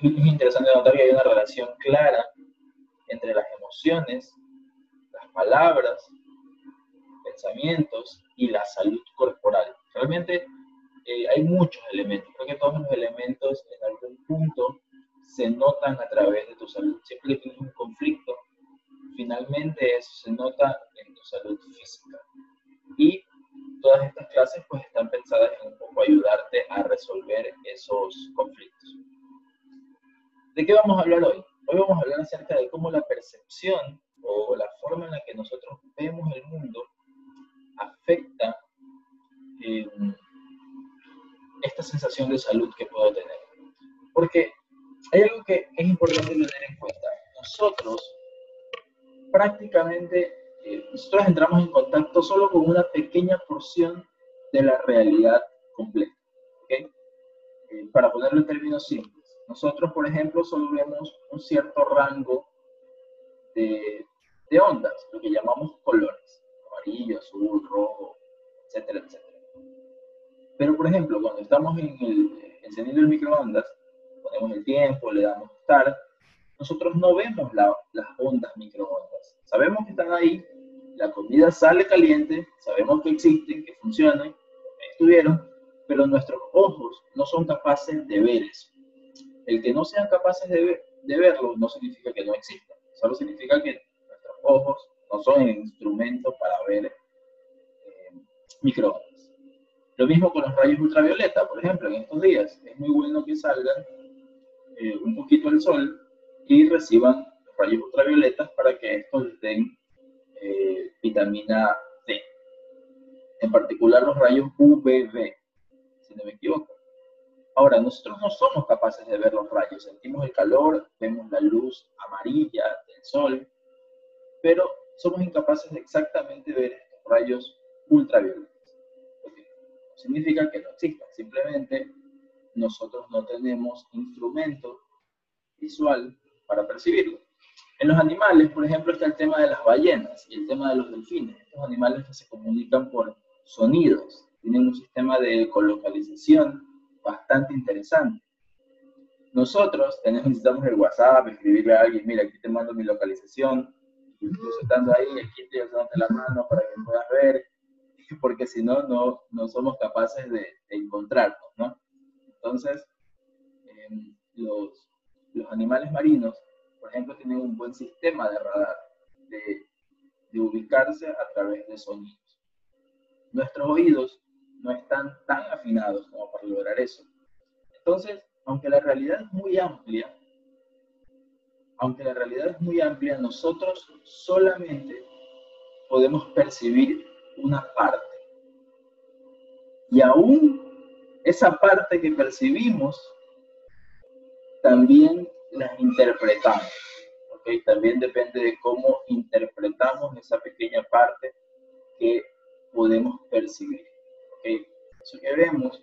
es interesante notar que hay una relación clara entre las emociones, las palabras, pensamientos y la salud corporal. Realmente eh, hay muchos elementos. Creo que todos los elementos en algún punto se notan a través de tu salud. Siempre que tienes un conflicto, finalmente eso se nota en tu salud física. Y todas estas clases pues están pensadas en un poco ayudarte a resolver esos conflictos. ¿De qué vamos a hablar hoy? Hoy vamos a hablar acerca de cómo la percepción o la forma en la que nosotros vemos el mundo afecta eh, esta sensación de salud que puedo tener. Porque hay algo que es importante tener en cuenta. Nosotros prácticamente, eh, nosotros entramos en contacto solo con una pequeña porción de la realidad completa. ¿okay? Eh, para ponerlo en términos simples, nosotros, por ejemplo, solo vemos un cierto rango de, ondas, lo que llamamos colores, amarillo, azul, rojo, etcétera, etcétera. Pero, por ejemplo, cuando estamos en el, encendiendo el microondas, ponemos el tiempo, le damos start, nosotros no vemos las ondas microondas. Sabemos que están ahí, la comida sale caliente, sabemos que existen, que funcionan, estuvieron, pero nuestros ojos no son capaces de ver eso. El que no sean capaces de, verlo no significa que no exista, solo significa que nuestros ojos no son instrumentos para ver eh, microondas. Lo mismo con los rayos ultravioleta, por ejemplo, en estos días. Es muy bueno que salgan eh, un poquito al sol y reciban rayos ultravioletas para que estos den eh, vitamina D. En particular los rayos UVB, si no me equivoco. Ahora, nosotros no somos capaces de ver los rayos, sentimos el calor, vemos la luz amarilla del sol, pero somos incapaces de exactamente ver estos rayos ultravioletas significa que no existan, simplemente nosotros no tenemos instrumento visual para percibirlo. En los animales, por ejemplo, está el tema de las ballenas y el tema de los delfines. Estos animales que se comunican por sonidos, tienen un sistema de colocalización bastante interesante. Nosotros tenemos, necesitamos el WhatsApp, escribirle a alguien, mira, aquí te mando mi localización, incluso estando ahí, aquí estoy usándote la mano para que puedas ver, porque si no, no, somos capaces de, encontrarnos, ¿no? Entonces, em, los, los, animales marinos, por ejemplo, tienen un buen sistema de radar, de, de ubicarse a través de sonidos. Nuestros oídos no están tan afinados como para lograr eso. Entonces, aunque la realidad es muy amplia, aunque la realidad es muy amplia, nosotros solamente podemos percibir una parte. Y aún esa parte que percibimos, también las interpretamos. ¿okay? También depende de cómo interpretamos esa pequeña parte que podemos percibir. Eso que vemos,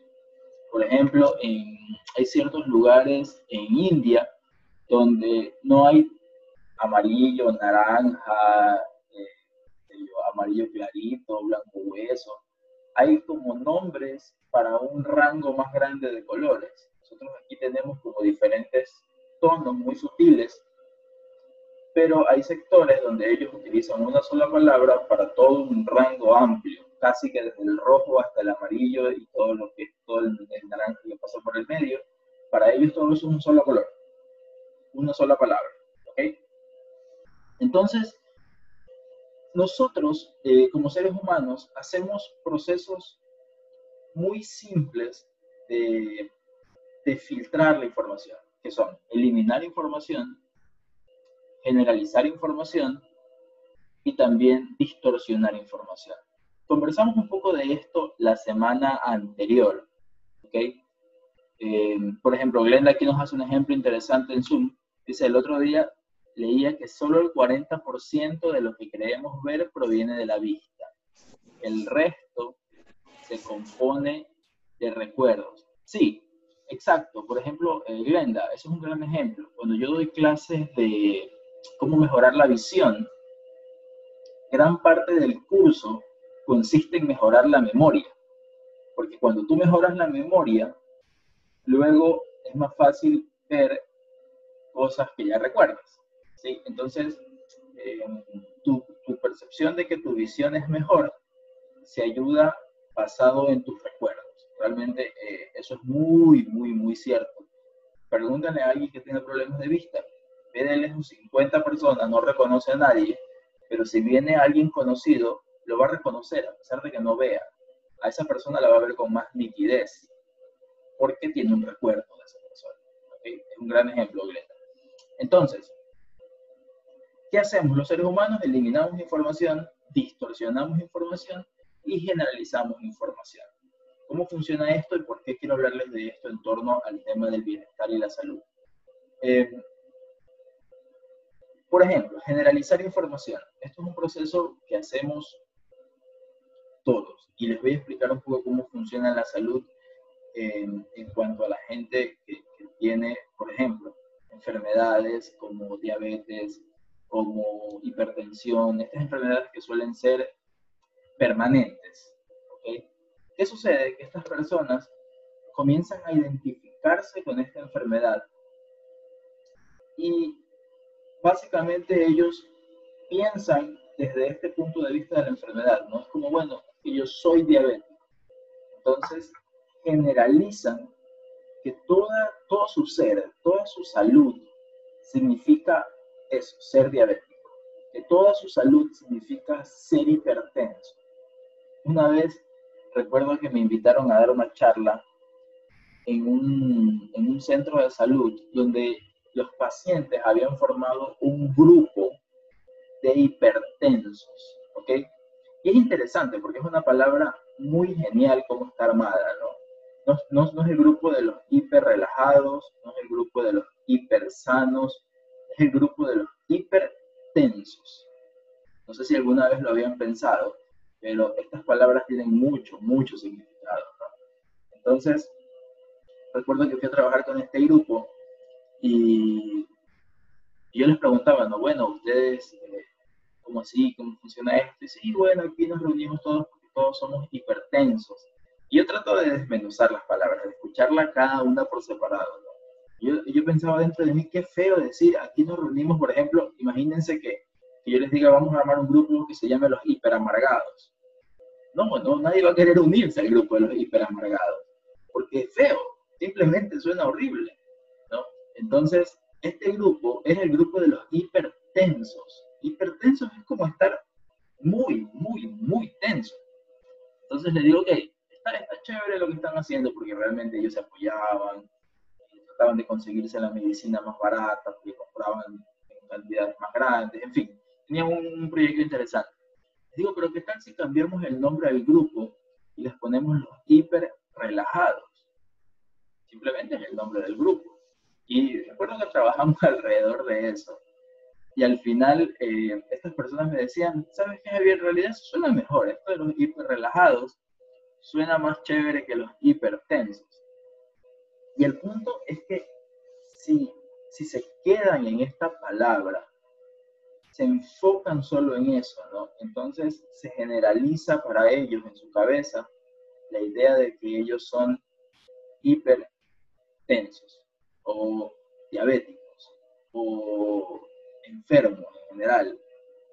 por ejemplo, hay ciertos lugares en India donde no hay amarillo, naranja, amarillo clarito, blanco hueso. Hay como nombres para un rango más grande de colores. Nosotros aquí tenemos como diferentes tonos muy sutiles, pero hay sectores donde ellos utilizan una sola palabra para todo un rango amplio, casi que desde el rojo hasta el amarillo y todo lo que todo el, naranja que pasa por el medio. Para ellos todo es un solo color, una sola palabra. Entonces, nosotros, eh, como seres humanos, hacemos procesos muy simples de, filtrar la información, que son eliminar información, generalizar información y también distorsionar información. Conversamos un poco de esto la semana anterior, ¿ok? Eh, por ejemplo, Glenda aquí nos hace un ejemplo interesante en Zoom. Dice, el otro día leía que solo el 40% de lo que creemos ver proviene de la vista. El resto se compone de recuerdos. Sí, exacto. Por ejemplo, eh, Glenda, eso es un gran ejemplo. Cuando yo doy clases de cómo mejorar la visión, gran parte del curso consiste en mejorar la memoria. Porque cuando tú mejoras la memoria, luego es más fácil ver cosas que ya recuerdas. ¿sí? Entonces, eh, tu, percepción de que tu visión es mejor se ayuda basado en tus recuerdos. Realmente eh, eso es muy, muy, muy cierto. Pregúntale a alguien que tiene problemas de vista. Lejos 50 personas, no reconoce a nadie, pero si viene alguien conocido, lo va a reconocer a pesar de que no vea. A esa persona la va a ver con más nitidez porque tiene un recuerdo de esa persona. Es un gran ejemplo, Greta. Entonces, ¿qué hacemos? Los seres humanos eliminamos información, distorsionamos información y generalizamos información. ¿Cómo funciona esto y por qué quiero hablarles de esto en torno al tema del bienestar y la salud? Eh, por ejemplo, generalizar información. Esto es un proceso que hacemos todos y les voy a explicar un poco cómo funciona la salud en, cuanto a la gente que, tiene, por ejemplo, enfermedades como diabetes, como hipertensión, estas enfermedades que suelen ser permanentes. ¿Qué sucede? Que estas personas comienzan a identificarse con esta enfermedad y básicamente ellos piensan desde este punto de vista de la enfermedad, ¿no? Es como, bueno, que yo soy diabético. Entonces, generalizan que toda, todo su ser, toda su salud significa eso, ser diabético. Que toda su salud significa ser hipertenso. Una vez recuerdo que me invitaron a dar una charla en un, en un centro de salud donde los pacientes habían formado un grupo de hipertensos, ¿ok? Y es interesante porque es una palabra muy genial como está armada, ¿no? No, no, es el grupo de los hiper relajados, no es el grupo de los hiper sanos, es el grupo de los hipertensos. No sé si alguna vez lo habían pensado, pero estas palabras tienen mucho, mucho significado. ¿no? Entonces, recuerdo que fui a trabajar con este grupo y, yo les preguntaba, no, bueno, ustedes, eh, ¿cómo así? ¿Cómo funciona esto? Y sí, bueno, aquí nos reunimos todos porque todos somos hipertensos. Y yo trato de desmenuzar las palabras, de escucharla cada una por separado. Yo, pensaba dentro de mí, qué feo decir, aquí nos reunimos, por ejemplo, imagínense que, que, yo les diga, vamos a armar un grupo que se llame los hiperamargados. No, no, nadie va a querer unirse al grupo de los hiperamargados, porque es feo, simplemente suena horrible. Entonces, este grupo es el grupo de los hipertensos. Hipertensos es como estar muy, muy, muy tenso. Entonces le digo, que está, está chévere lo que están haciendo porque realmente ellos se apoyaban, trataban de conseguirse la medicina más barata, porque compraban en cantidades más grandes, en fin, tenían un, proyecto interesante. Les digo, pero ¿qué tal si cambiamos el nombre del grupo y les ponemos los hiper relajados? Simplemente es el nombre del grupo. Y recuerdo que trabajamos alrededor de eso. Y al final, eh, estas personas me decían, ¿sabes qué, Javier? En realidad suena mejor. Esto de los hiper relajados suena más chévere que los hipertensos. Y el punto es que si, si se quedan en esta palabra, se enfocan solo en eso, ¿no? Entonces se generaliza para ellos en su cabeza la idea de que ellos son hipertensos o diabéticos, o enfermos en general,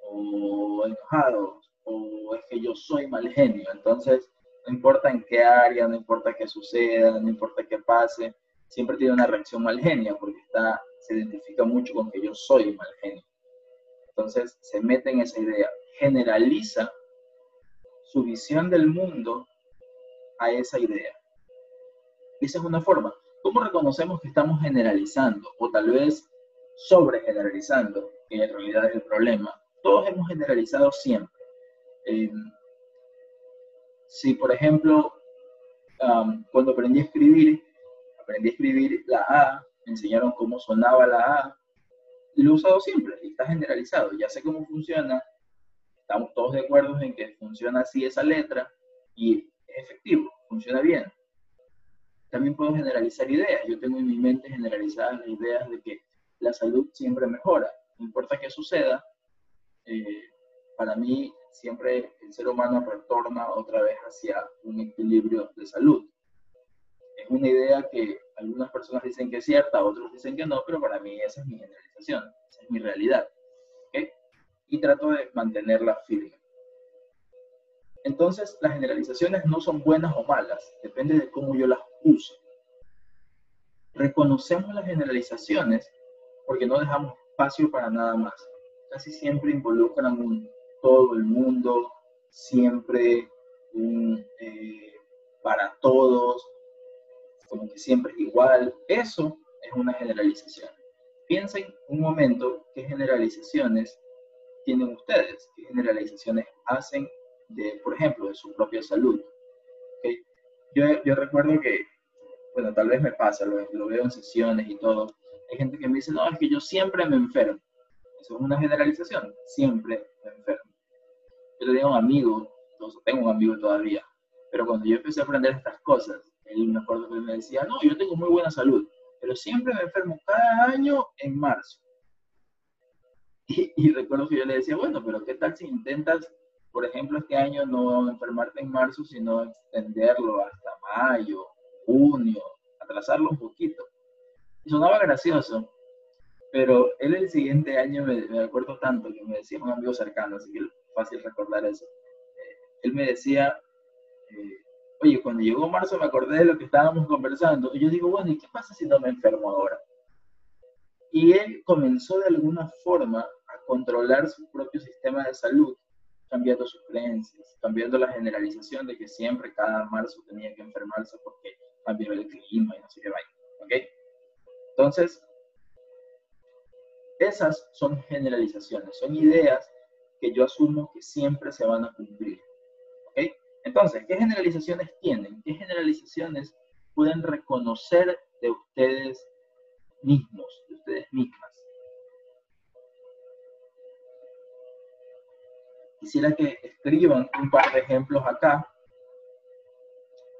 o enojados, o es que yo soy mal genio. Entonces, no importa en qué área, no importa qué suceda, no importa qué pase, siempre tiene una reacción mal genia porque está, se identifica mucho con que yo soy mal genio. Entonces, se mete en esa idea, generaliza su visión del mundo a esa idea. Esa es una forma. ¿Cómo reconocemos que estamos generalizando o tal vez sobre generalizando, que en realidad es el problema? Todos hemos generalizado siempre. Eh, si, por ejemplo, cuando aprendí a escribir, aprendí a escribir la A, me enseñaron cómo sonaba la A, lo he usado siempre, está generalizado, ya sé cómo funciona, estamos todos de acuerdo en que funciona así esa letra, y es efectivo, funciona bien también puedo generalizar ideas. Yo tengo en mi mente generalizadas las ideas de que la salud siempre mejora. No importa qué suceda, eh, para mí siempre el ser humano retorna otra vez hacia un equilibrio de salud. es una idea que algunas personas dicen que es cierta, otros dicen que no, pero para mí esa es mi generalización, esa es mi realidad. Y trato de mantenerla firme. Entonces, las generalizaciones no son buenas o malas, depende de cómo yo las uso. Reconocemos las generalizaciones porque no dejamos espacio para nada más. Casi siempre involucran todo el mundo, siempre eh, para todos, como que siempre es igual. Eso es una generalización. Piensen un momento qué generalizaciones tienen ustedes, qué generalizaciones hacen de, por ejemplo, de su propia salud. Yo, yo, recuerdo que, bueno, tal vez me pasa, lo, lo, veo en sesiones y todo, hay gente que me dice, no, es que yo siempre me enfermo. Eso es una generalización, siempre me enfermo. Yo tenía un amigo, tengo un amigo todavía, pero cuando yo empecé a aprender estas cosas, él me acuerdo que me decía, no, yo tengo muy buena salud, pero siempre me enfermo cada año en marzo. Y, y, recuerdo que yo le decía, bueno, pero ¿qué tal si intentas por ejemplo, este año no enfermarte en marzo, sino extenderlo hasta mayo, junio, atrasarlo un poquito. Sonaba gracioso, pero él el siguiente año, me, acuerdo tanto que me decía un amigo cercano, así que fácil recordar eso. Eh, él me decía, eh, oye, cuando llegó marzo me acordé de lo que estábamos conversando. Y yo digo, bueno, ¿y qué pasa si no me enfermo ahora? Y él comenzó de alguna forma a controlar su propio sistema de salud cambiando sus creencias, cambiando la generalización de que siempre cada marzo tenía que enfermarse porque cambió el clima y no sé qué vaya. ¿Ok? Entonces, esas son generalizaciones, son ideas que yo asumo que siempre se van a cumplir. ¿Ok? Entonces, ¿qué generalizaciones tienen? ¿Qué generalizaciones pueden reconocer de ustedes mismos, de ustedes mismas? Quisiera que escriban un par de ejemplos acá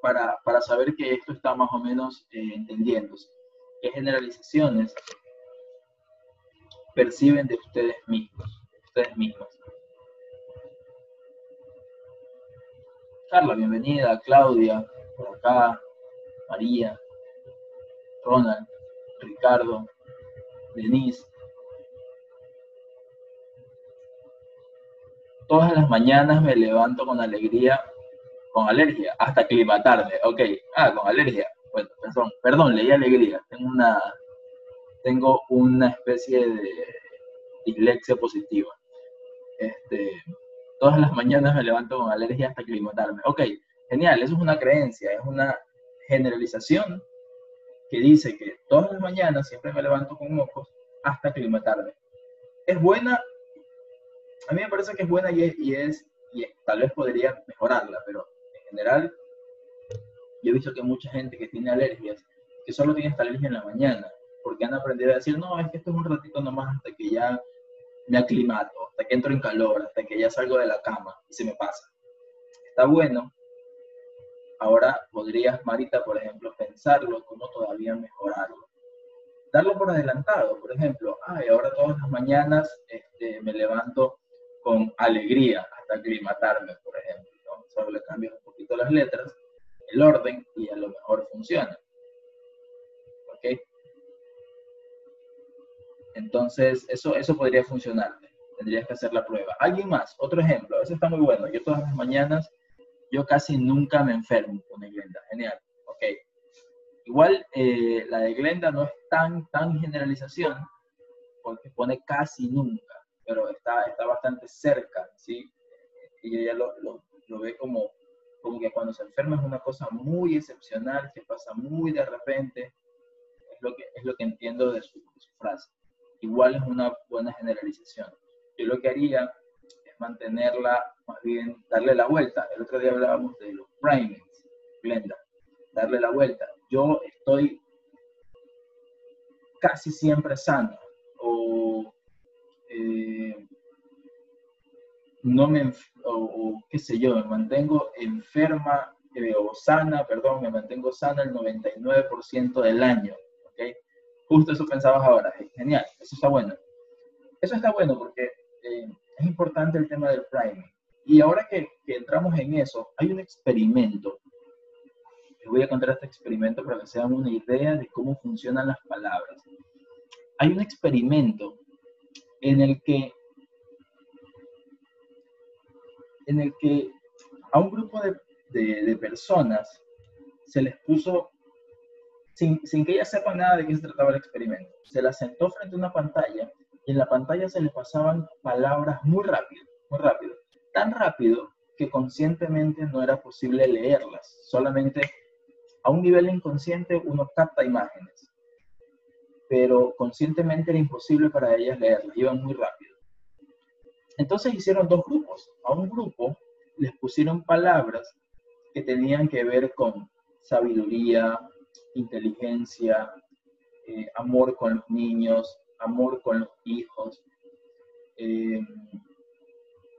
para, para saber que esto está más o menos eh, entendiéndose. ¿Qué generalizaciones perciben de ustedes mismos? Ustedes mismos. Carla, bienvenida. Claudia, por acá. María, Ronald, Ricardo, Denise. todas las mañanas me levanto con alegría, con alergia, hasta aclimatarme. Ok, ah, con alergia. Bueno, perdón, perdón, leí alegría. Tengo una, tengo una especie de dislexia positiva. Este, todas las mañanas me levanto con alergia hasta aclimatarme. Ok, genial, eso es una creencia, es una generalización que dice que todas las mañanas siempre me levanto con mocos hasta aclimatarme. ¿Es buena a mí me parece que es buena y es, y tal vez podría mejorarla, pero en general yo he visto que mucha gente que tiene alergias, que solo tiene esta alergia en la mañana, porque han aprendido a decir, no, es que esto es un ratito nomás hasta que ya me aclimato, hasta que entro en calor, hasta que ya salgo de la cama y se me pasa. Está bueno. Ahora podrías, Marita, por ejemplo, pensarlo, cómo todavía mejorarlo. Darlo por adelantado, por ejemplo, ay, ahora todas las mañanas este, me levanto con alegría hasta aclimatarme, por ejemplo. Solo le cambias un poquito las letras, el orden y a lo mejor funciona. ¿Ok? Entonces, eso, eso podría funcionar. Tendrías que hacer la prueba. ¿Alguien más? Otro ejemplo. Eso está muy bueno. Yo todas las mañanas, yo casi nunca me enfermo con Glenda. Genial. Ok. Igual, eh, la de Glenda no es tan, tan generalización, porque pone casi nunca pero está, está bastante cerca, ¿sí? Y ella lo, lo, ve como, como que cuando se enferma es una cosa muy excepcional, que pasa muy de repente, es lo que, es lo que entiendo de su, frase. Igual es una buena generalización. Yo lo que haría es mantenerla, más bien darle la vuelta. El otro día hablábamos de los primings, Glenda, darle la vuelta. Yo estoy casi siempre sano, o eh, no me, o, qué sé yo, me mantengo enferma eh, o sana, perdón, me mantengo sana el 99% del año, ¿ok? Justo eso pensabas ahora, genial, eso está bueno. Eso está bueno porque eh, es importante el tema del priming. Y ahora que, que, entramos en eso, hay un experimento, voy a contar este experimento para que se hagan una idea de cómo funcionan las palabras. Hay un experimento en el que, en el que a un grupo de, personas se les puso, sin, sin, que ellas sepan nada de qué se trataba el experimento, se las sentó frente a una pantalla y en la pantalla se les pasaban palabras muy rápido, muy rápido, tan rápido que conscientemente no era posible leerlas, solamente a un nivel inconsciente uno capta imágenes, pero conscientemente era imposible para ellas leerlas, iban muy rápido. Entonces hicieron dos grupos. A un grupo les pusieron palabras que tenían que ver con sabiduría, inteligencia, eh, amor con los niños, amor con los hijos, em,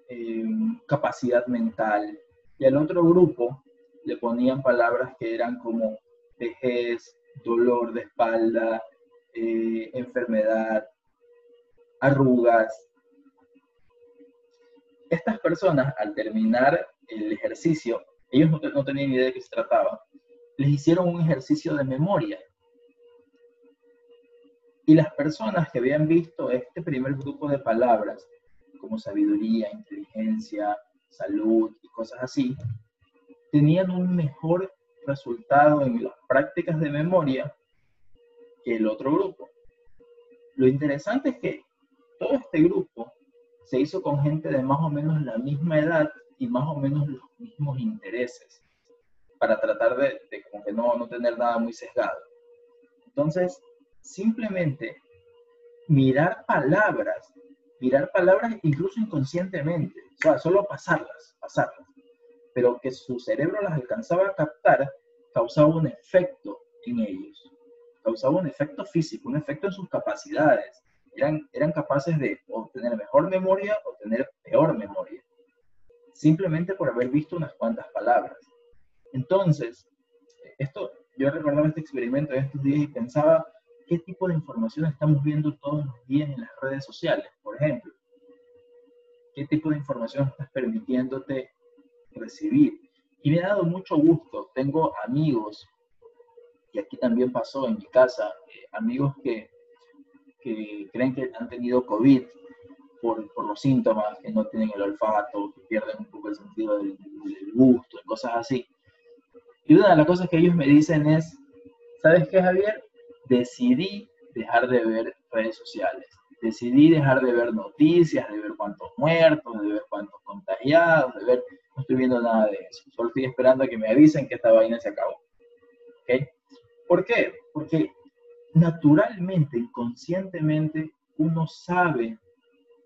em, capacidad mental. Y al otro grupo le ponían palabras que eran como vejez, dolor de espalda, eh, enfermedad, arrugas. Estas personas, al terminar el ejercicio, ellos no, no tenían idea de qué se trataba, les hicieron un ejercicio de memoria. Y las personas que habían visto este primer grupo de palabras, como sabiduría, inteligencia, salud y cosas así, tenían un mejor resultado en las prácticas de memoria que el otro grupo. Lo interesante es que todo este grupo se hizo con gente de más o menos la misma edad y más o menos los mismos intereses, para tratar de, como que no, no tener nada muy sesgado. Entonces, simplemente mirar palabras, mirar palabras incluso inconscientemente, o sea, solo pasarlas, pasarlas pero que su cerebro las alcanzaba a captar, causaba un efecto en ellos, causaba un efecto físico, un efecto en sus capacidades. Eran, eran capaces de obtener mejor memoria o tener peor memoria, simplemente por haber visto unas cuantas palabras. Entonces, esto, yo recordaba este experimento en estos días y pensaba, ¿qué tipo de información estamos viendo todos los días en las redes sociales, por ejemplo? ¿Qué tipo de información estás permitiéndote recibir. Y me ha dado mucho gusto. Tengo amigos, y aquí también pasó en mi casa, eh, amigos que, que, creen que han tenido COVID por, por, los síntomas, que no tienen el olfato, que pierden un poco el sentido del, del gusto cosas así. Y una de las cosas que ellos me dicen es, ¿sabes qué, Javier? Decidí dejar de ver redes sociales. Decidí dejar de ver noticias, de ver cuántos muertos, de ver cuántos contagiados, de ver no estoy viendo nada de eso. Solo estoy esperando a que me avisen que esta vaina se acabó. ¿Ok? ¿Por qué? Porque naturalmente, inconscientemente, uno sabe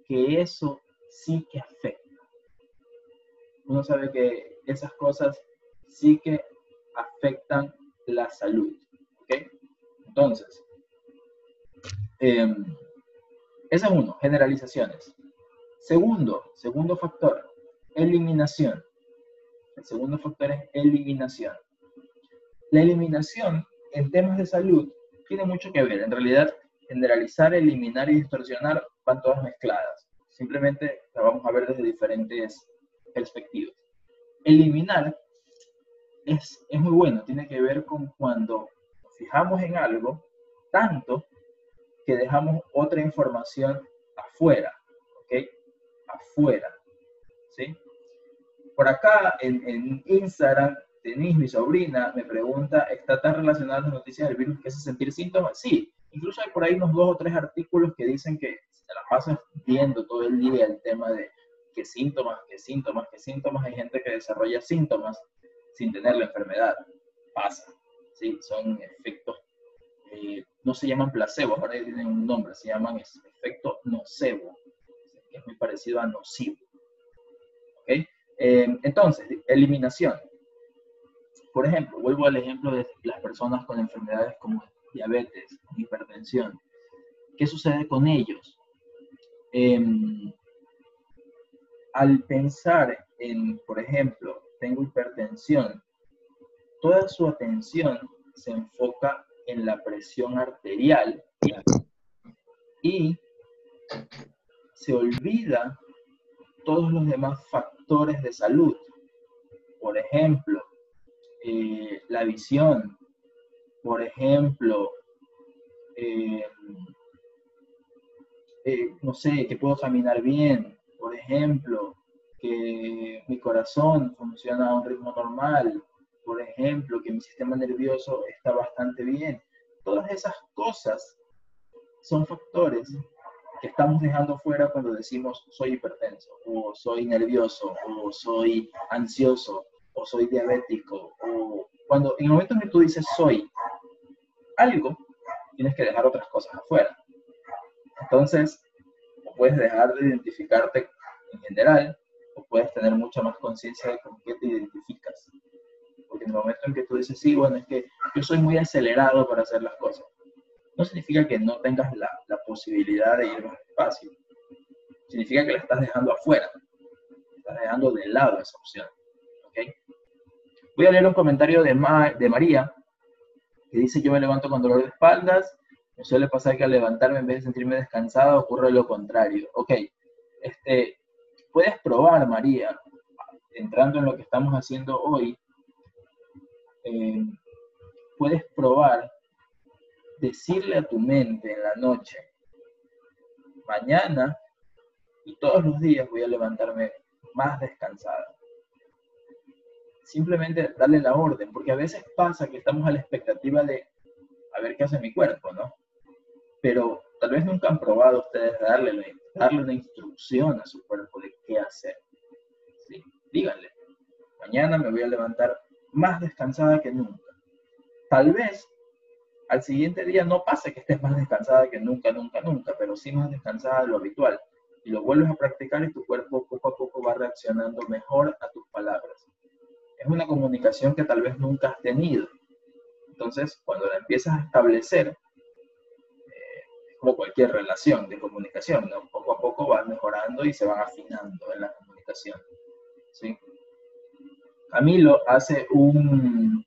que eso sí que afecta. Uno sabe que esas cosas sí que afectan la salud. ¿Ok? Entonces, eh, ese es uno, generalizaciones. Segundo, segundo factor, eliminación. El segundo factor es eliminación. La eliminación en temas de salud tiene mucho que ver. En realidad, generalizar, eliminar y distorsionar van todas mezcladas. Simplemente la vamos a ver desde diferentes perspectivas. Eliminar es, es muy bueno, tiene que ver con cuando nos fijamos en algo tanto que dejamos otra información afuera, ¿ok? Afuera, ¿sí? Por acá en, Instagram, Denise, mi sobrina, me pregunta, ¿está tan relacionada las noticias del virus que hace sentir síntomas? Sí, incluso hay por ahí unos dos o tres artículos que dicen que se la pasas viendo todo el día el tema de qué síntomas, qué síntomas, qué síntomas. Hay gente que desarrolla síntomas sin tener la enfermedad. Pasa, ¿sí? Son efectos, eh, no se llaman placebo, ahora tienen un nombre, se llaman efecto nocebo, que es muy parecido a nocivo. ¿Ok? Eh, entonces, eliminación. Por ejemplo, vuelvo al ejemplo de las personas con enfermedades como diabetes, hipertensión. ¿Qué sucede con ellos? Em, al pensar en, por ejemplo, tengo hipertensión, toda su atención se enfoca en la presión arterial y se olvida todos los demás factores de salud. Por ejemplo, eh, la visión, por ejemplo, eh, eh, no sé, que puedo caminar bien, por ejemplo, que mi corazón funciona a un ritmo normal, por ejemplo, que mi sistema nervioso está bastante bien. Todas esas cosas son factores que estamos dejando fuera cuando decimos soy hipertenso, o soy nervioso, o soy ansioso, o soy diabético, o cuando en el momento en que tú dices soy algo, tienes que dejar otras cosas afuera. Entonces, puedes dejar de identificarte en general, o puedes tener mucha más conciencia de con qué te identificas. Porque en el momento en que tú dices, sí, bueno, es que yo soy muy acelerado para hacer las cosas, no significa que no tengas la, la posibilidad de ir más despacio. Significa que la estás dejando afuera. Estás dejando de lado esa opción. Voy a leer un comentario de, de María, que dice, yo me levanto con dolor de espaldas, me suele pasar que al levantarme en vez de sentirme descansada ocurre lo contrario. Ok, este, puedes probar, María, entrando en lo que estamos haciendo hoy, eh, puedes probar decirle a tu mente en la noche, mañana y todos los días voy a levantarme más descansada. Simplemente darle la orden, porque a veces pasa que estamos a la expectativa de a ver qué hace mi cuerpo, ¿no? Pero tal vez nunca han probado ustedes darle, darle una instrucción a su cuerpo de qué hacer. ¿Sí? Díganle, mañana me voy a levantar más descansada que nunca. Tal vez al siguiente día no pasa que estés más descansada que nunca, nunca, nunca, pero sí más descansada de lo habitual. Y lo vuelves a practicar y tu cuerpo poco a poco va reaccionando mejor a tus palabras. Es una comunicación que tal vez nunca has tenido. Entonces, cuando la empiezas a establecer, eh, como cualquier relación de comunicación, poco a poco van mejorando y se van afinando en la comunicación. ¿sí? Camilo hace un,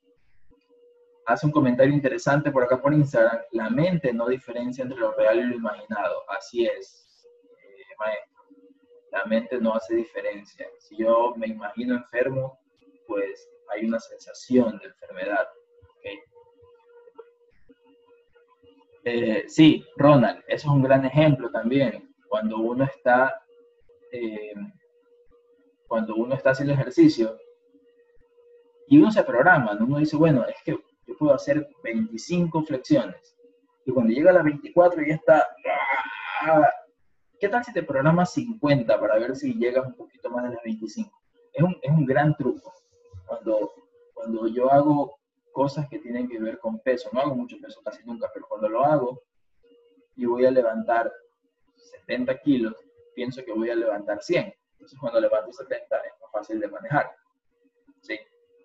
hace un comentario interesante por acá por Instagram. La mente no diferencia entre lo real y lo imaginado. Así es, eh, maestro. La mente no hace diferencia. Si yo me imagino enfermo, pues hay una sensación de enfermedad. Eh, sí, Ronald, eso es un gran ejemplo también. Cuando uno está, eh, cuando uno está haciendo ejercicio y uno se programa, uno dice, bueno, es que yo puedo hacer 25 flexiones. Y cuando llega a las 24 ya está... ¡ah! ¿Qué tal si te programas 50 para ver si llegas un poquito más de las 25? Es un, es un gran truco. Cuando, cuando yo hago cosas que tienen que ver con peso, no hago mucho peso casi nunca, pero cuando lo hago y voy a levantar 70 kilos, pienso que voy a levantar 100. Entonces cuando levanto 70 es más fácil de manejar. ¿Sí?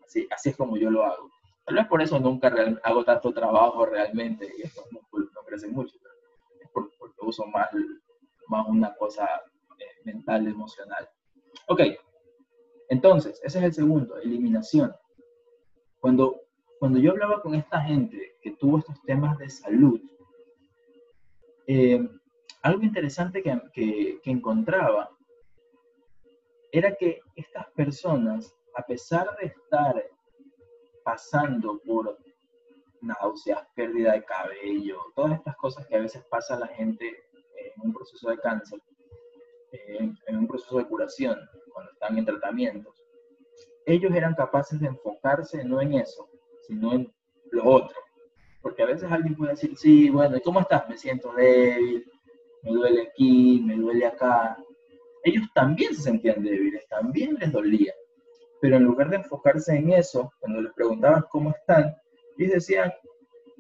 Así, así es como yo lo hago. Tal vez por eso nunca hago tanto trabajo realmente y estos músculos no crecen mucho, es porque uso más, más una cosa eh, mental, emocional. Ok, entonces, ese es el segundo, eliminación. Cuando, cuando yo hablaba con esta gente que tuvo estos temas de salud, eh, algo interesante que, que, que encontraba era que estas personas, a pesar de estar pasando por náuseas, pérdida de cabello, todas estas cosas que a veces pasa a la gente en un proceso de cáncer, en, un proceso de curación, cuando están en tratamientos, ellos eran capaces de enfocarse no en eso, sino en lo otro. Porque a veces alguien puede decir, sí, bueno, ¿y cómo estás? Me siento débil, me duele aquí, me duele acá. Ellos también se sentían débiles, también les dolía pero en lugar de enfocarse en eso, cuando les preguntaban cómo están, ellos decían,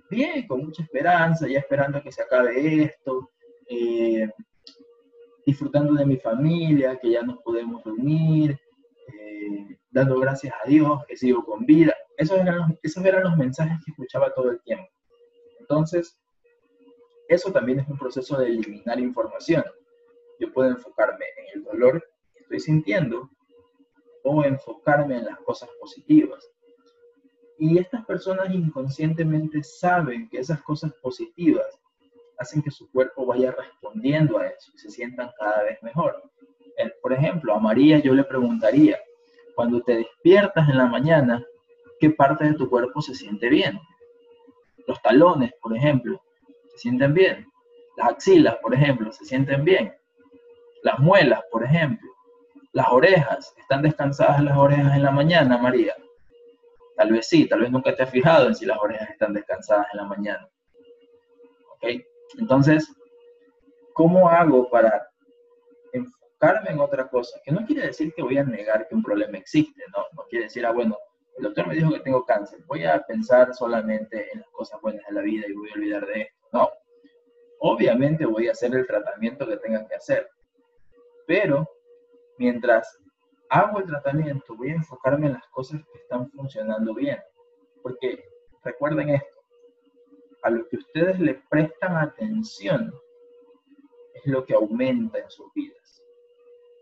bien, con mucha esperanza, ya esperando que se acabe esto, eh, disfrutando de mi familia, que ya nos podemos reunir, eh, dando gracias a Dios, que sigo con vida. Esos eran, los, esos eran los mensajes que escuchaba todo el tiempo. Entonces, eso también es un proceso de eliminar información. Yo puedo enfocarme en el dolor que estoy sintiendo o enfocarme en las cosas positivas. Y estas personas inconscientemente saben que esas cosas positivas hacen que su cuerpo vaya respondiendo a eso y se sientan cada vez mejor. Por ejemplo, a María yo le preguntaría, cuando te despiertas en la mañana, qué parte de tu cuerpo se siente bien. Los talones, por ejemplo, se sienten bien. Las axilas, por ejemplo, se sienten bien. Las muelas, por ejemplo. Las orejas, ¿están descansadas las orejas en la mañana, María? Tal vez sí, tal vez nunca te has fijado en si las orejas están descansadas en la mañana. ¿Ok? Entonces, ¿cómo hago para enfocarme en otra cosa? Que no quiere decir que voy a negar que un problema existe, ¿no? No quiere decir, ah, bueno, el doctor me dijo que tengo cáncer, voy a pensar solamente en las cosas buenas de la vida y voy a olvidar de esto. No. Obviamente voy a hacer el tratamiento que tenga que hacer, pero mientras hago el tratamiento, voy a enfocarme en las cosas que están funcionando bien. Porque recuerden esto, a lo que ustedes le prestan atención es lo que aumenta en sus vidas.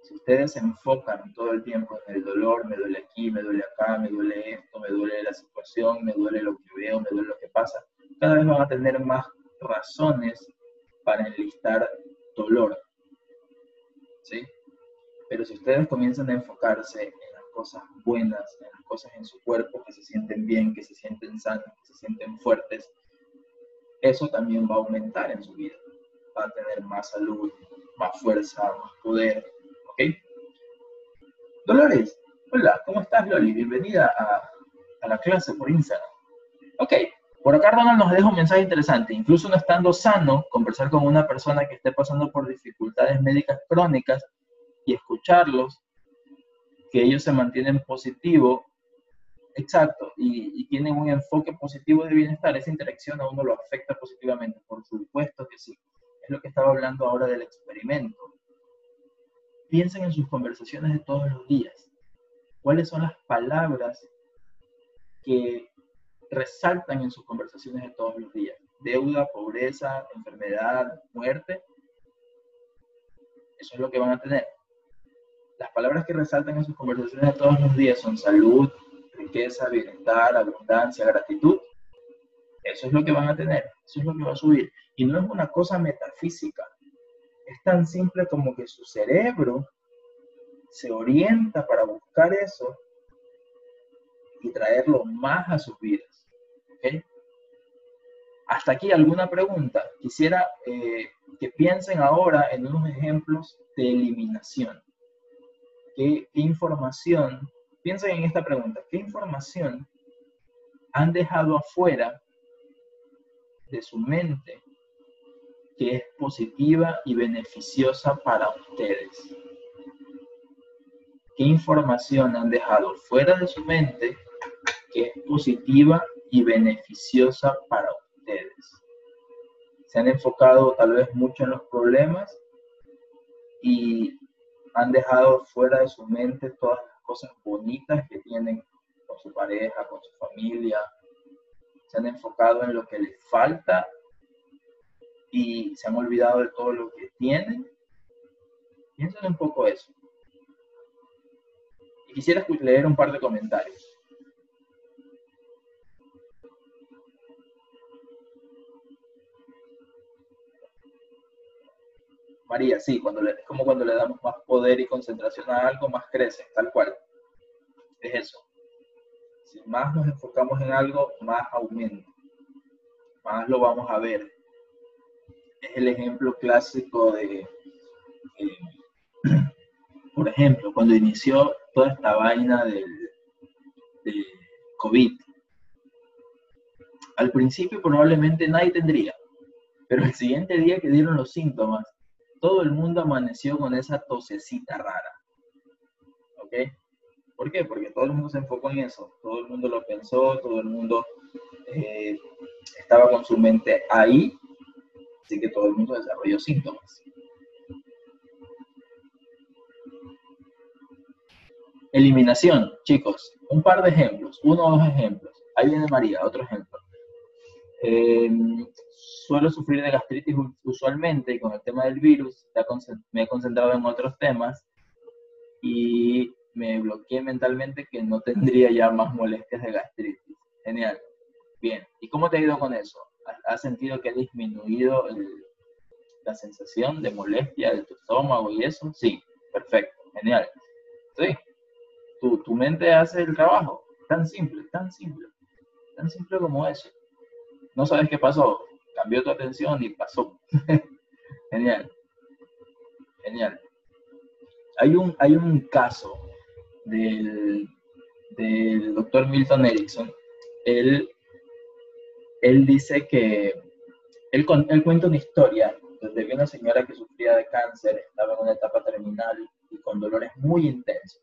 Si ustedes se enfocan todo el tiempo en el dolor, me duele aquí, me duele acá, me duele esto, me duele la situación, me duele lo que veo, me duele lo que pasa, cada vez van a tener más razones para enlistar dolor. ¿Sí? Pero si ustedes comienzan a enfocarse en las cosas buenas, en las cosas en su cuerpo que se sienten bien, que se sienten sanos, que se sienten fuertes, eso también va a aumentar en su vida. Va a tener más salud, más fuerza, más poder. ¿Ok? Dolores, hola, ¿cómo estás, Loli? Bienvenida a, a la clase por Instagram. Ok, por acá Ronald nos deja un mensaje interesante. Incluso no estando sano, conversar con una persona que esté pasando por dificultades médicas crónicas y escucharlos, que ellos se mantienen positivos, exacto, y, tienen un enfoque positivo de bienestar, esa interacción a uno lo afecta positivamente, por supuesto que sí. Es lo que estaba hablando ahora del experimento. Piensen en sus conversaciones de todos los días. ¿Cuáles son las palabras que resaltan en sus conversaciones de todos los días? Deuda, pobreza, enfermedad, muerte. Eso es lo que van a tener las palabras que resaltan en sus conversaciones de todos los días son salud, riqueza, bienestar, abundancia, gratitud. Eso es lo que van a tener, eso es lo que va a subir. Y no es una cosa metafísica. Es tan simple como que su cerebro se orienta para buscar eso y traerlo más a sus vidas. Hasta aquí alguna pregunta. Quisiera eh, que piensen ahora en unos ejemplos de eliminación. ¿Qué, información, piensen en esta pregunta, ¿qué información han dejado afuera de su mente que es positiva y beneficiosa para ustedes? ¿Qué información han dejado fuera de su mente que es positiva y beneficiosa para ustedes? Se han enfocado tal vez mucho en los problemas y han dejado fuera de su mente todas cosas bonitas que tienen con su pareja, con su familia. Se han enfocado en lo que les falta y se han olvidado de todo lo que tienen. Piensen un poco eso. Y quisiera leer un par de comentarios. María, sí, cuando es como cuando le damos más poder y concentración a algo, más crece, tal cual. Es eso. Si más nos enfocamos en algo, más aumenta. Más lo vamos a ver. Es el ejemplo clásico de, por ejemplo, cuando inició toda esta vaina del, del COVID. Al principio probablemente nadie tendría, pero el siguiente día que dieron los síntomas, todo el mundo amaneció con esa tosecita rara. ¿Ok? ¿Por qué? Porque todo el mundo se enfocó en eso, todo el mundo lo pensó, todo el mundo eh, estaba con su mente ahí, así que todo el mundo desarrolló síntomas. Eliminación, chicos, un par de ejemplos, uno o dos ejemplos. Ahí viene María, otro ejemplo. Eh, suelo sufrir de gastritis usualmente y con el tema del virus me he concentrado en otros temas y me bloqueé mentalmente que no tendría ya más molestias de gastritis. Genial. Bien. ¿Y cómo te ha ido con eso? ¿Has sentido que ha disminuido la sensación de molestia de tu estómago y eso? Sí. Perfecto. Genial. Sí. Tu, tu mente hace el trabajo. Tan simple, tan simple. Tan simple como eso. No sabes qué pasó. Cambió tu atención y pasó. Genial. Genial. Hay un, hay un caso del, del doctor Milton Erickson. Él, él dice que él, él cuenta una historia donde vi una señora que sufría de cáncer, estaba en una etapa terminal y con dolores muy intensos.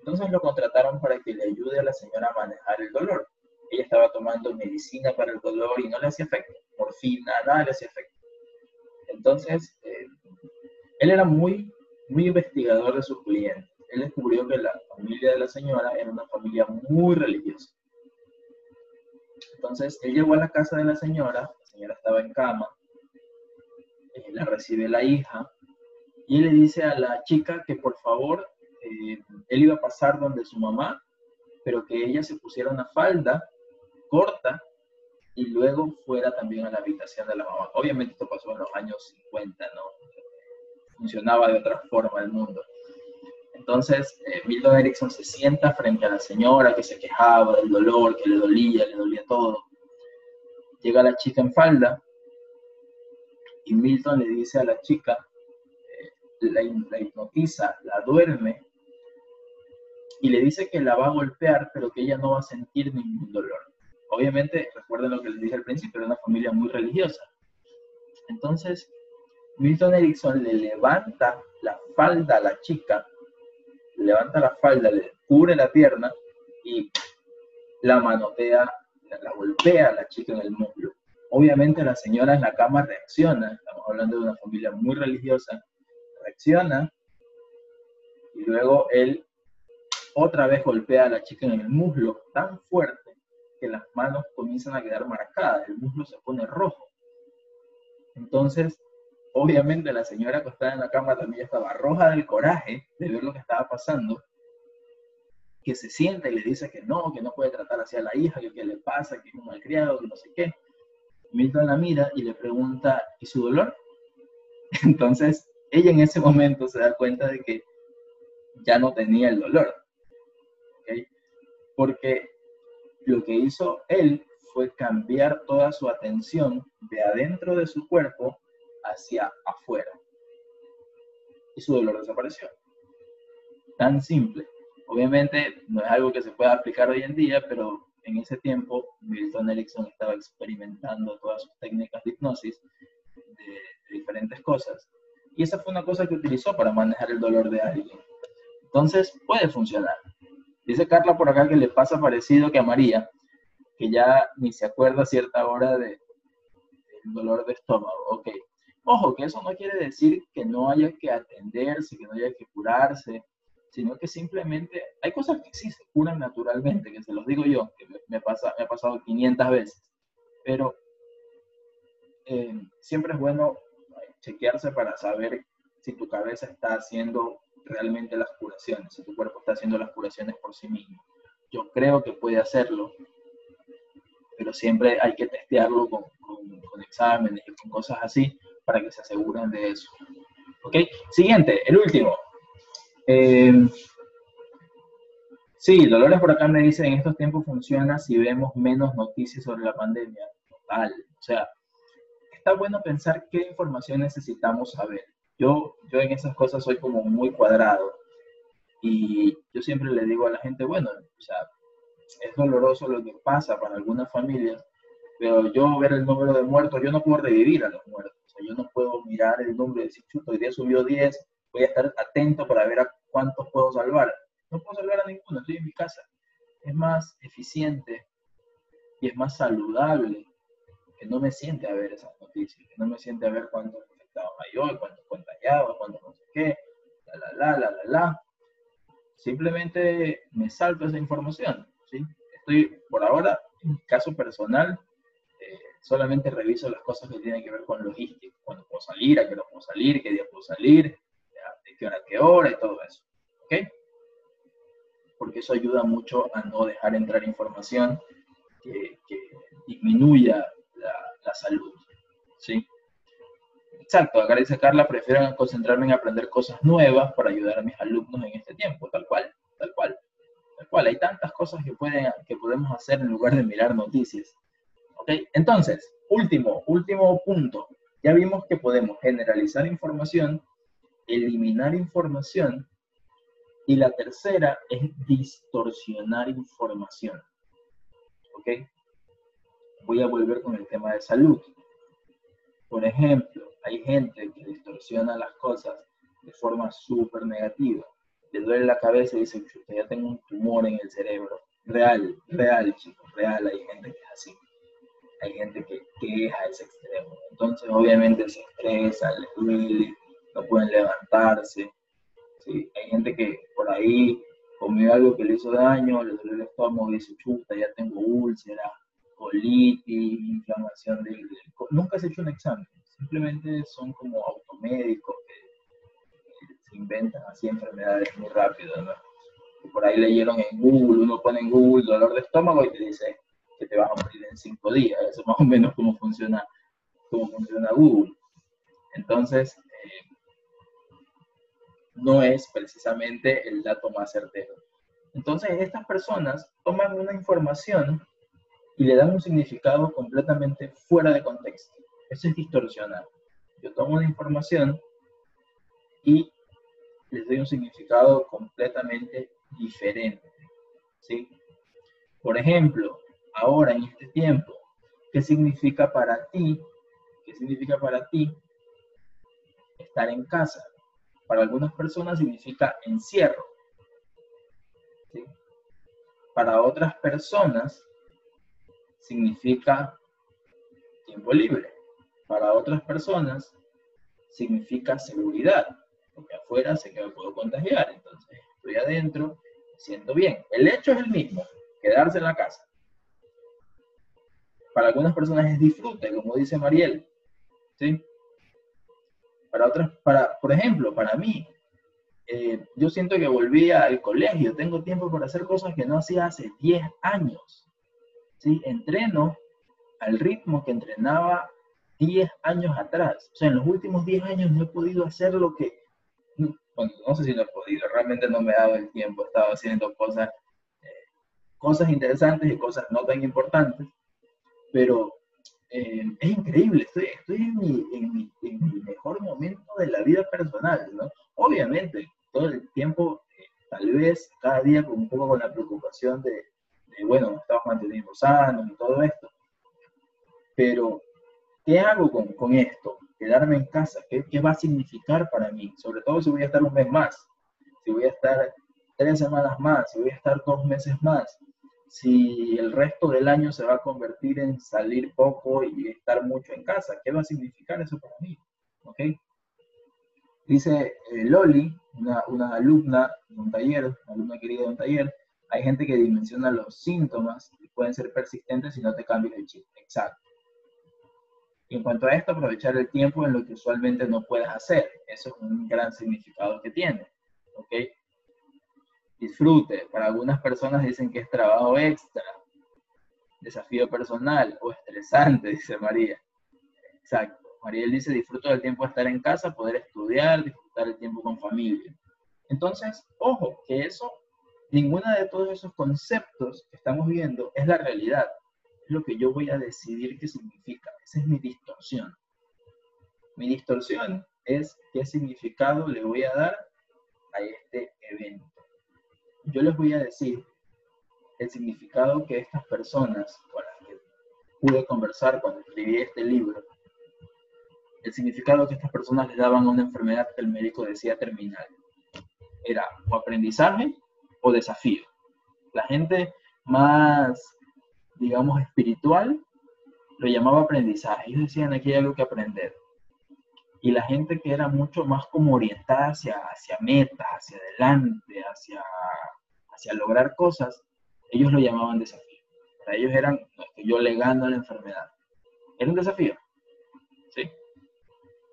Entonces lo contrataron para que le ayude a la señora a manejar el dolor. Ella estaba tomando medicina para el dolor y no le hacía efecto, morfina, nada le hacía efecto. Entonces, eh, él era muy, muy investigador de sus clientes. Él descubrió que la familia de la señora era una familia muy religiosa. Entonces, él llegó a la casa de la señora, la señora estaba en cama, eh, la recibe la hija, y le dice a la chica que por favor, eh, él iba a pasar donde su mamá, pero que ella se pusiera una falda corta y luego fuera también a la habitación de la mamá. Obviamente esto pasó en los años 50, ¿no? Funcionaba de otra forma el mundo. Entonces, eh, Milton Erickson se sienta frente a la señora que se quejaba del dolor, que le dolía, le dolía todo. Llega la chica en falda y Milton le dice a la chica, eh, la, la hipnotiza, la duerme y le dice que la va a golpear, pero que ella no va a sentir ningún dolor. Obviamente, recuerden lo que les dije al principio, era una familia muy religiosa. Entonces, Milton Erickson le levanta la falda a la chica levanta la falda, le cubre la pierna y la manotea, la golpea a la chica en el muslo. Obviamente la señora en la cama reacciona, estamos hablando de una familia muy religiosa, reacciona y luego él otra vez golpea a la chica en el muslo tan fuerte las manos comienzan a quedar marcadas, el muslo se pone rojo. Entonces, Obviamente la señora acostada en la cama también estaba roja del coraje de ver lo que estaba pasando, que se sienta y le dice que no, que no puede tratar así a la hija, que qué le pasa, que es un malcriado, que no sé qué. Milton la mira y le pregunta, ¿y su dolor? Entonces, ella en ese momento se da cuenta de que ya no tenía el dolor. Porque lo que hizo él fue cambiar toda su atención de adentro de su cuerpo hacia afuera. Y su dolor desapareció. Tan simple. Obviamente no es algo que se pueda aplicar hoy en día, pero en ese tiempo Milton Erickson estaba experimentando todas sus técnicas de hipnosis de, diferentes cosas. Y esa fue una cosa que utilizó para manejar el dolor de alguien. Entonces puede funcionar. Dice Carla por acá que le pasa parecido que a María, que ya ni se acuerda a cierta hora de, del dolor de estómago. Ok, Ojo, que eso no quiere decir que no haya que atenderse, que no haya que curarse, sino que simplemente hay cosas que sí se curan naturalmente, que se los digo yo, que me, pasa, me ha pasado 500 veces, pero eh, siempre es bueno chequearse para saber si tu cabeza está haciendo realmente las curaciones, si tu cuerpo está haciendo las curaciones por sí mismo. Yo creo que puede hacerlo, pero siempre hay que testearlo con, con exámenes y con cosas así, para que se aseguren de eso. ¿Ok? Siguiente, el último. Eh, sí, Dolores por acá me dice, en estos tiempos funciona si vemos menos noticias sobre la pandemia. Total. O sea, está bueno pensar qué información necesitamos saber. Yo, yo en esas cosas soy como muy cuadrado. Y yo siempre le digo a la gente, bueno, o sea, es doloroso lo que pasa para algunas familias, pero yo ver el número de muertos, yo no puedo revivir a los muertos yo no puedo mirar el número y decir, chuto, hoy día subió 10, voy a estar atento para ver a cuántos puedo salvar. No puedo salvar a ninguno, estoy en mi casa. Es más eficiente y es más saludable que no me siente a ver esas noticias, que no me siente a ver cuántos infectados hay hoy, cuántos contagiados, cuántos no sé qué, la, la, la, la, la, la. Simplemente me salto esa información, ¿sí? Estoy, por ahora, en mi caso personal, solamente reviso las cosas que tienen que ver con logística, cuándo puedo salir, a qué hora puedo salir, qué día puedo salir, de qué hora a qué hora y todo eso. ¿Ok? Porque eso ayuda mucho a no dejar entrar información que, disminuya la, salud. ¿Sí? Exacto, acá dice Carla, prefiero concentrarme en aprender cosas nuevas para ayudar a mis alumnos en este tiempo, tal cual, tal cual, tal cual. Hay tantas cosas que, pueden, que podemos hacer en lugar de mirar noticias. ¿Ok? Entonces, último, último punto. Ya vimos que podemos generalizar información, eliminar información, y la tercera es distorsionar información. ¿Ok? Voy a volver con el tema de salud. Por ejemplo, hay gente que distorsiona las cosas de forma súper negativa. Le duele la cabeza y dice, ya tengo un tumor en el cerebro. Real, real, chicos, real. Hay gente que es así. Hay gente que queja ese extremo. Entonces, obviamente, se estresa, les duele, no pueden levantarse. ¿sí? Hay gente que por ahí comió algo que le hizo daño, le duele el estómago y dice, chuta, ya tengo úlcera, colitis, inflamación del... Nunca se ha hecho un examen simplemente son como automédicos que, se inventan así enfermedades muy rápido, ¿no? por ahí leyeron en Google, uno pone en Google dolor de estómago y te dice que te vas a morir en cinco días. Eso es más o menos cómo funciona, cómo funciona Google. Entonces, eh, no es precisamente el dato más certero. Entonces, estas personas toman una información y le dan un significado completamente fuera de contexto. Eso es distorsionar. Yo tomo una información y les doy un significado completamente diferente. ¿sí? Por ejemplo, ahora en este tiempo, ¿qué significa para ti? ¿Qué significa para ti estar en casa? Para algunas personas significa encierro. Para otras personas significa tiempo libre para otras personas significa seguridad, porque afuera sé que me puedo contagiar, entonces estoy adentro, me siento bien. El hecho es el mismo, quedarse en la casa. Para algunas personas es disfrute, como dice Mariel, ¿sí? Para otras, para, por ejemplo, para mí, eh, yo siento que volví al colegio, tengo tiempo para hacer cosas que no hacía hace 10 años, ¿sí? Entreno al ritmo que entrenaba 10 años atrás. O sea, en los últimos 10 años no he podido hacer lo que, bueno, no sé si no he podido, realmente no me he dado el tiempo, he estado haciendo cosas, eh, cosas interesantes y cosas no tan importantes, pero eh, es increíble, estoy, estoy en, mi, en, mi, en, mi, mejor momento de la vida personal, ¿no? Obviamente, todo el tiempo, eh, tal vez cada día con un poco con la preocupación de, de bueno, estamos manteniendo sanos y todo esto, pero ¿Qué hago con, con esto? Quedarme en casa, ¿qué, ¿qué, va a significar para mí? Sobre todo si voy a estar un mes más, si voy a estar tres semanas más, si voy a estar dos meses más, si el resto del año se va a convertir en salir poco y estar mucho en casa, ¿qué va a significar eso para mí? ¿Ok? Dice eh, Loli, una, una, alumna de un taller, alumna querida de un taller, hay gente que dimensiona los síntomas y pueden ser persistentes si no te cambias el chip. Exacto. En cuanto a esto, aprovechar el tiempo en lo que usualmente no puedes hacer. Eso es un gran significado que tiene. ¿Ok? Disfrute. Para algunas personas dicen que es trabajo extra, desafío personal o estresante, dice María. Exacto. María dice, disfruto del tiempo de estar en casa, poder estudiar, disfrutar el tiempo con familia. Entonces, ojo, que eso, ninguna de todos esos conceptos que estamos viendo es la realidad lo que yo voy a decidir qué significa. Esa es mi distorsión. Mi distorsión es qué significado le voy a dar a este evento. Yo les voy a decir el significado que estas personas con las que pude conversar cuando escribí este libro, el significado que estas personas le daban a una enfermedad que el médico decía terminal. Era o aprendizaje o desafío. La gente más digamos, espiritual, lo llamaba aprendizaje. Ellos decían, aquí hay algo que aprender. Y la gente que era mucho más como orientada hacia, hacia metas, hacia adelante, hacia, hacia lograr cosas, ellos lo llamaban desafío. Para ellos eran, yo legando la enfermedad. Era un desafío. ¿Sí?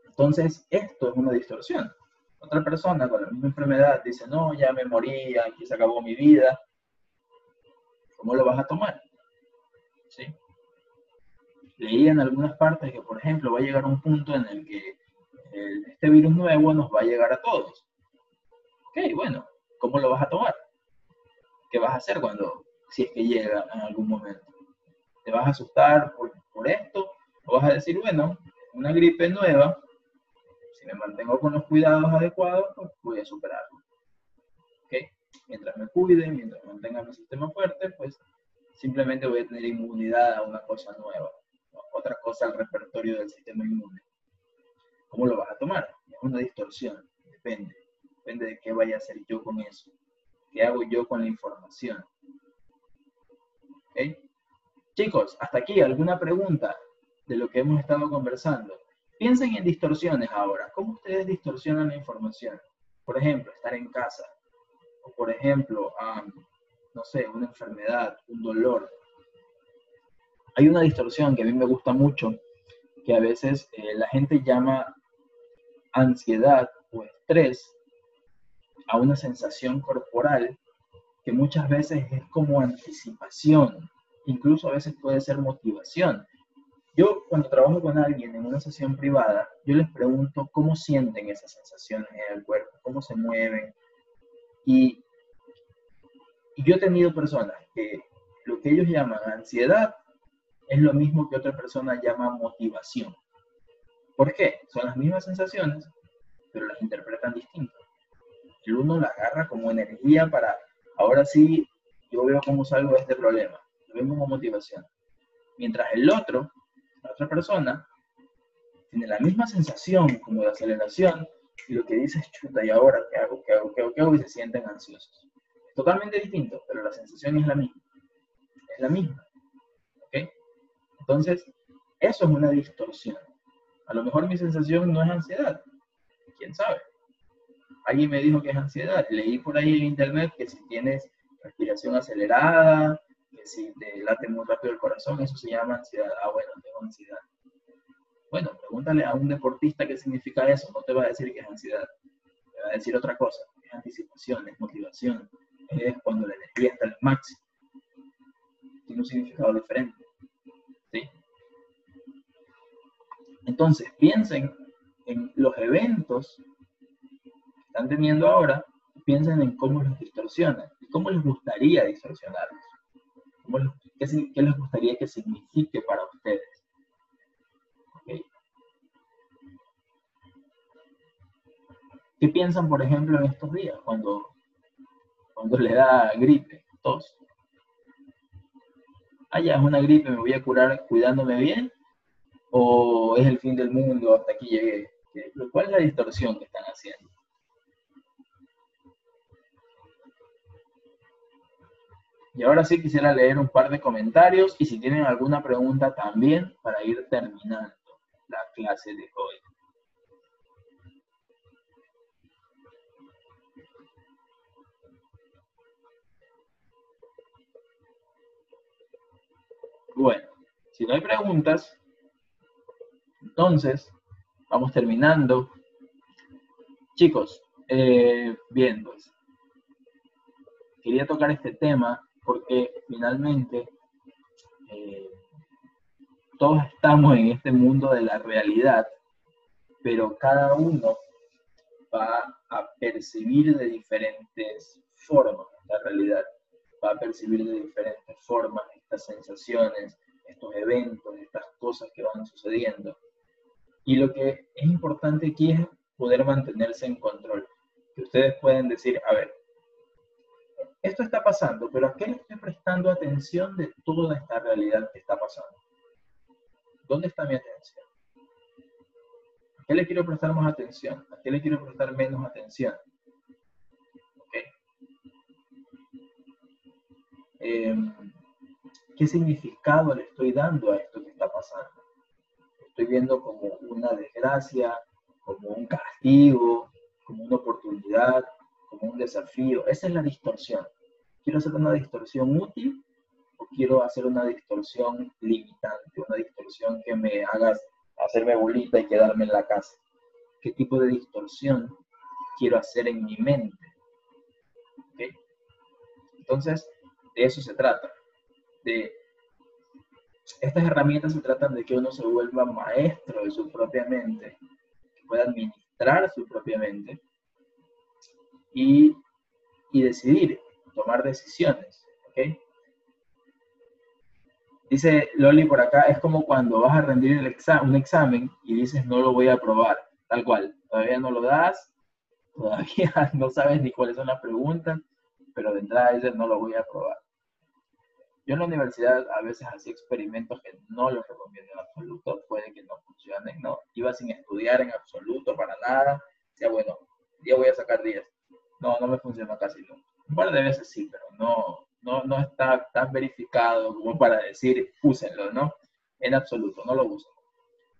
Entonces, esto es una distorsión. Otra persona con la misma enfermedad dice, no, ya me morí, aquí se acabó mi vida. ¿Cómo lo vas a tomar? ¿Sí? Leí en algunas partes que, por ejemplo, va a llegar un punto en el que este virus nuevo nos va a llegar a todos. Ok, bueno, ¿cómo lo vas a tomar? ¿qué vas a hacer cuando, si es que llega en algún momento? ¿Te vas a asustar por, por esto? ¿O vas a decir, bueno, una gripe nueva, si me mantengo con los cuidados adecuados, pues voy a superarlo? ¿Ok? Mientras me cuide, mientras mantenga mi sistema fuerte, pues simplemente voy a tener inmunidad a una cosa nueva, otra cosa al repertorio del sistema inmune. ¿Cómo lo vas a tomar? Es una distorsión, depende. Depende de qué vaya a hacer yo con eso. ¿Qué hago yo con la información? ¿Okay? Chicos, hasta aquí, ¿alguna pregunta de lo que hemos estado conversando? Piensen en distorsiones ahora. ¿Cómo ustedes distorsionan la información? Por ejemplo, estar en casa. O por ejemplo, no sé, una enfermedad, un dolor. Hay una distorsión que a mí me gusta mucho, que a veces eh, la gente llama ansiedad o estrés a una sensación corporal que muchas veces es como anticipación, incluso a veces puede ser motivación. Yo cuando trabajo con alguien en una sesión privada, yo les pregunto cómo sienten esas sensaciones en el cuerpo, cómo se mueven. Y, yo he tenido personas que lo que ellos llaman ansiedad es lo mismo que otra persona llama motivación. ¿Por qué? Son las mismas sensaciones, pero las interpretan distinto. El uno la agarra como energía para, ahora sí, yo veo cómo salgo de este problema. Lo vemos como motivación. Mientras el otro, la otra persona, tiene la misma sensación como de aceleración y lo que dice es chuta, ¿y ahora qué hago? ¿Qué hago? ¿Qué hago? ¿Qué hago? Y se sienten ansiosos. Totalmente distinto, pero la sensación es la misma. Es la misma. ¿Ok? Entonces, eso es una distorsión. A lo mejor mi sensación no es ansiedad. ¿Quién sabe? alguien me dijo que es ansiedad. Leí por ahí en internet que si tienes respiración acelerada, que si te late muy rápido el corazón, eso se llama ansiedad. Ah, bueno, tengo ansiedad. Bueno, pregúntale a un deportista qué significa eso. No te va a decir que es ansiedad. Te va a decir otra cosa. Es anticipación, es motivación. Es cuando la energía está al máximo. Tiene un significado diferente. ¿Sí? Entonces, piensen en los eventos están teniendo ahora, piensen en cómo los distorsionan y cómo les gustaría distorsionarlos. qué, les gustaría que signifique para ustedes? ¿Qué piensan, por ejemplo, en estos días cuando, cuando le da gripe, tos? Ah, ya, es una gripe, me voy a curar cuidándome bien, o es el fin del mundo, hasta aquí llegué. ¿Cuál es la distorsión que están haciendo? Y ahora sí quisiera leer un par de comentarios y si tienen alguna pregunta también para ir terminando la clase de hoy. Bueno, si no hay preguntas, entonces vamos terminando. Chicos, eh, bien, pues, quería tocar este tema porque finalmente eh, todos estamos en este mundo de la realidad, pero cada uno va a percibir de diferentes formas la realidad, va a percibir de diferentes formas estas sensaciones, estos eventos, estas cosas que van sucediendo. Y lo que es importante aquí es poder mantenerse en control. Que ustedes pueden decir, a ver, esto está pasando, pero ¿a qué le estoy prestando atención de toda esta realidad que está pasando? ¿Dónde está mi atención? ¿A qué le quiero prestar más atención? ¿A qué le quiero prestar menos atención? Em, ¿Qué significado le estoy dando a esto que está pasando? Estoy viendo como una desgracia, como un castigo, como una oportunidad, como un desafío. Esa es la distorsión. ¿Quiero hacer una distorsión útil o quiero hacer una distorsión limitante, una distorsión que me haga hacerme bolita y quedarme en la casa? ¿Qué tipo de distorsión quiero hacer en mi mente? Entonces, de eso se trata. De estas herramientas se tratan de que uno se vuelva maestro de su propia mente, que pueda administrar su propia mente y, decidir tomar decisiones. Dice Loli por acá, es como cuando vas a rendir un examen y dices no lo voy a aprobar, tal cual. Todavía no lo das, todavía no sabes ni cuáles son las preguntas, pero de entrada dices no lo voy a aprobar. Yo en la universidad a veces hacía experimentos que no los recomiendo en absoluto, puede que no funcionen, ¿no? Iba sin estudiar en absoluto para nada, decía, bueno, ya voy a sacar 10. No, no me funcionó casi nunca. Un par de veces sí, pero no, no, no está tan verificado como para decir, úsenlo, ¿no? En absoluto, no lo uso.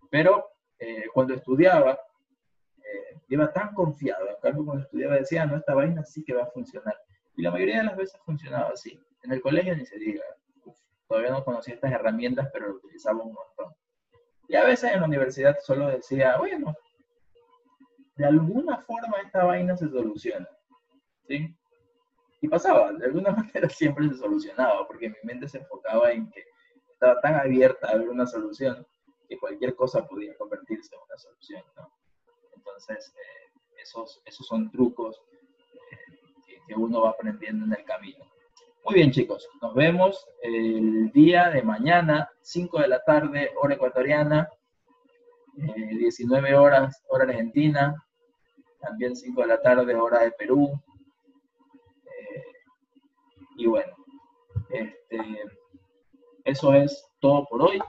Pero eh, cuando estudiaba, eh, iba tan confiado, en cambio cuando estudiaba decía, no, esta vaina sí que va a funcionar. Y la mayoría de las veces funcionaba así. En el colegio ni se diga, todavía no conocía estas herramientas, pero lo utilizaba un montón. Y a veces en la universidad solo decía, bueno, de alguna forma esta vaina se soluciona. ¿Sí? Y pasaba, de alguna manera siempre se solucionaba, porque mi mente se enfocaba en que estaba tan abierta a ver una solución que cualquier cosa podía convertirse en una solución, ¿no? Entonces, eh, esos, esos son trucos eh, que, uno va aprendiendo en el camino. Muy bien, chicos, nos vemos el día de mañana, 5 de la tarde, hora ecuatoriana, 19 eh, horas, hora argentina, también 5 de la tarde, hora de Perú, y bueno, este, eso es todo por hoy.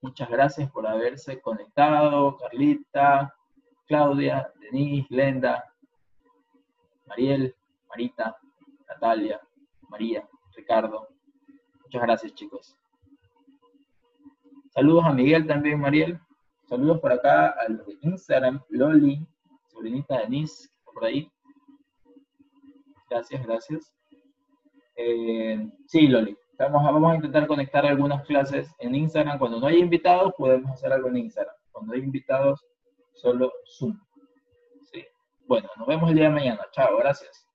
Muchas gracias por haberse conectado, Carlita, Claudia, Denise, Lenda, Mariel, Marita, Natalia, María, Ricardo. Muchas gracias, chicos. Saludos a Miguel también, Mariel. Saludos por acá al Instagram, Loli, sobrinita Denise, por ahí. Gracias, gracias. Eh, sí, Loli. Vamos a, vamos a intentar conectar algunas clases en Instagram. Cuando no hay invitados, podemos hacer algo en Instagram. Cuando hay invitados, solo Zoom. ¿Sí? Bueno, nos vemos el día de mañana. Chao, gracias.